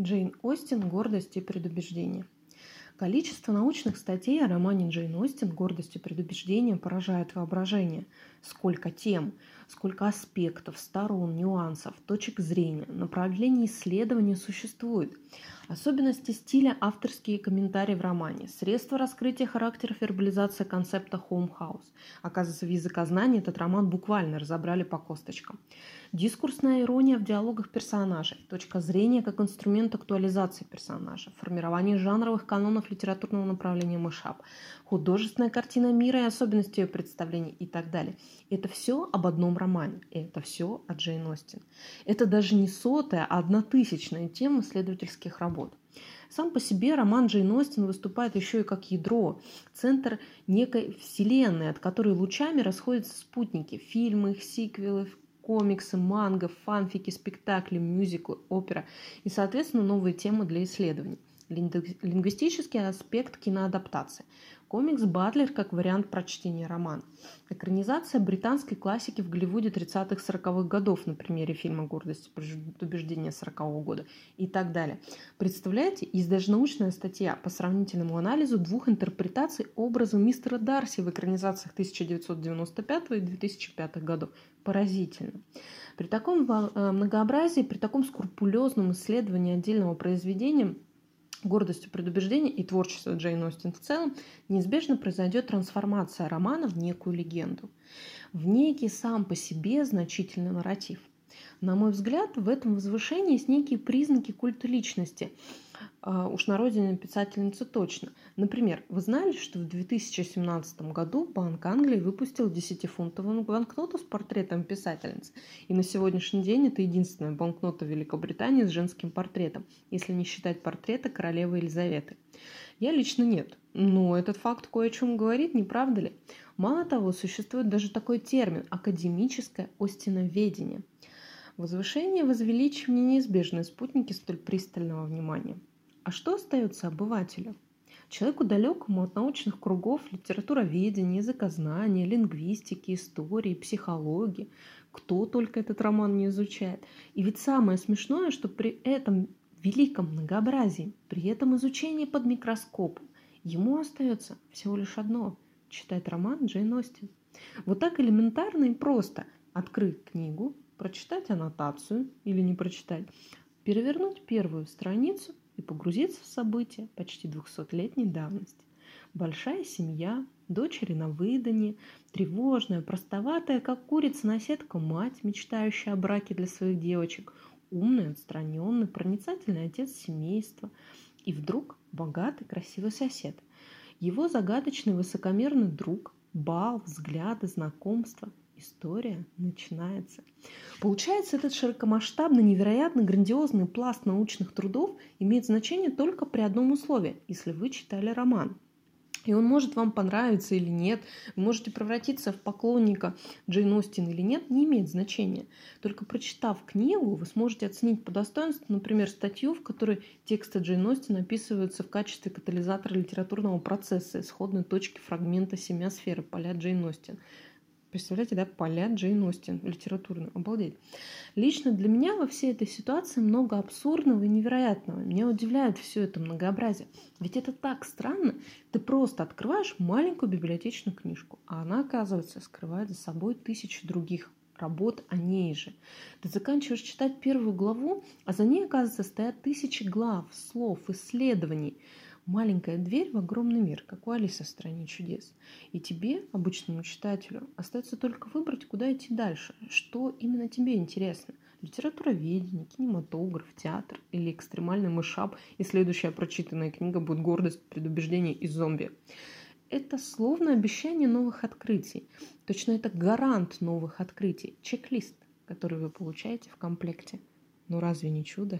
Джейн Остин «Гордость и предубеждение». Количество научных статей о романе Джейн Остин «Гордость и предубеждение» поражает воображение. Сколько тем, сколько аспектов, сторон, нюансов, точек зрения, направлений исследования существует. Особенности стиля, авторские комментарии в романе, средства раскрытия характера вербализация концепта home house. Оказывается, в языкознании этот роман буквально разобрали по косточкам. Дискурсная ирония в диалогах персонажей, точка зрения как инструмент актуализации персонажа, формирование жанровых канонов литературного направления мышап, художественная картина мира и особенности ее представлений и так далее. Это все об одном романе, и это все о Джейн Остин. Это даже не сотая, а однотысячная тема исследовательских работ. Сам по себе роман Джейн Остин выступает еще и как ядро, центр некой вселенной, от которой лучами расходятся спутники, фильмы, сиквелы, комиксы, манго, фанфики, спектакли, мюзиклы, опера. И, соответственно, новые темы для исследований. Лингвистический аспект киноадаптации. Комикс «Батлер» как вариант прочтения романа. Экранизация британской классики в Голливуде 30-40-х годов на примере фильма «Гордость и предубеждение» 40-го года и так далее. Представляете, есть даже научная статья по сравнительному анализу двух интерпретаций образа мистера Дарси в экранизациях 1995 и 2005 годов. Поразительно. При таком э, многообразии, при таком скрупулезном исследовании отдельного произведения – гордостью предубеждения и творчества Джейн Остин в целом, неизбежно произойдет трансформация романа в некую легенду, в некий сам по себе значительный нарратив. На мой взгляд, в этом возвышении есть некие признаки культа личности – а, уж на родине писательницы точно. Например, вы знали, что в 2017 году Банк Англии выпустил 10-фунтовую банкноту с портретом писательницы. И на сегодняшний день это единственная банкнота Великобритании с женским портретом, если не считать портрета королевы Елизаветы. Я лично нет. Но этот факт кое о чем говорит, не правда ли? Мало того, существует даже такой термин – академическое остиноведение. Возвышение и возвеличивание – неизбежные спутники столь пристального внимания – а что остается обывателю? Человеку далекому от научных кругов литературоведения, языкознания, лингвистики, истории, психологии. Кто только этот роман не изучает. И ведь самое смешное, что при этом великом многообразии, при этом изучении под микроскопом, ему остается всего лишь одно – читать роман Джейн Остин. Вот так элементарно и просто открыть книгу, прочитать аннотацию или не прочитать, перевернуть первую страницу и погрузиться в события почти двухсотлетней давности. Большая семья, дочери на выданье, тревожная, простоватая, как курица-наседка мать, мечтающая о браке для своих девочек, умный, отстраненный, проницательный отец семейства и вдруг богатый, красивый сосед. Его загадочный, высокомерный друг, бал, взгляды, знакомства – история начинается. Получается, этот широкомасштабный, невероятно грандиозный пласт научных трудов имеет значение только при одном условии, если вы читали роман. И он может вам понравиться или нет, вы можете превратиться в поклонника Джейн Остин или нет, не имеет значения. Только прочитав книгу, вы сможете оценить по достоинству, например, статью, в которой тексты Джейн Остин описываются в качестве катализатора литературного процесса, исходной точки фрагмента семиосферы поля Джейн Остин. Представляете, да, поля Джейн Остин литературную. Обалдеть. Лично для меня во всей этой ситуации много абсурдного и невероятного. Меня удивляет все это многообразие. Ведь это так странно. Ты просто открываешь маленькую библиотечную книжку, а она, оказывается, скрывает за собой тысячи других работ о ней же. Ты заканчиваешь читать первую главу, а за ней, оказывается, стоят тысячи глав, слов, исследований – маленькая дверь в огромный мир, как у Алисы в «Стране чудес». И тебе, обычному читателю, остается только выбрать, куда идти дальше, что именно тебе интересно. Литературоведение, кинематограф, театр или экстремальный мышап, и следующая прочитанная книга будет «Гордость, предубеждение и зомби». Это словно обещание новых открытий. Точно это гарант новых открытий, чек-лист, который вы получаете в комплекте. Ну разве не чудо?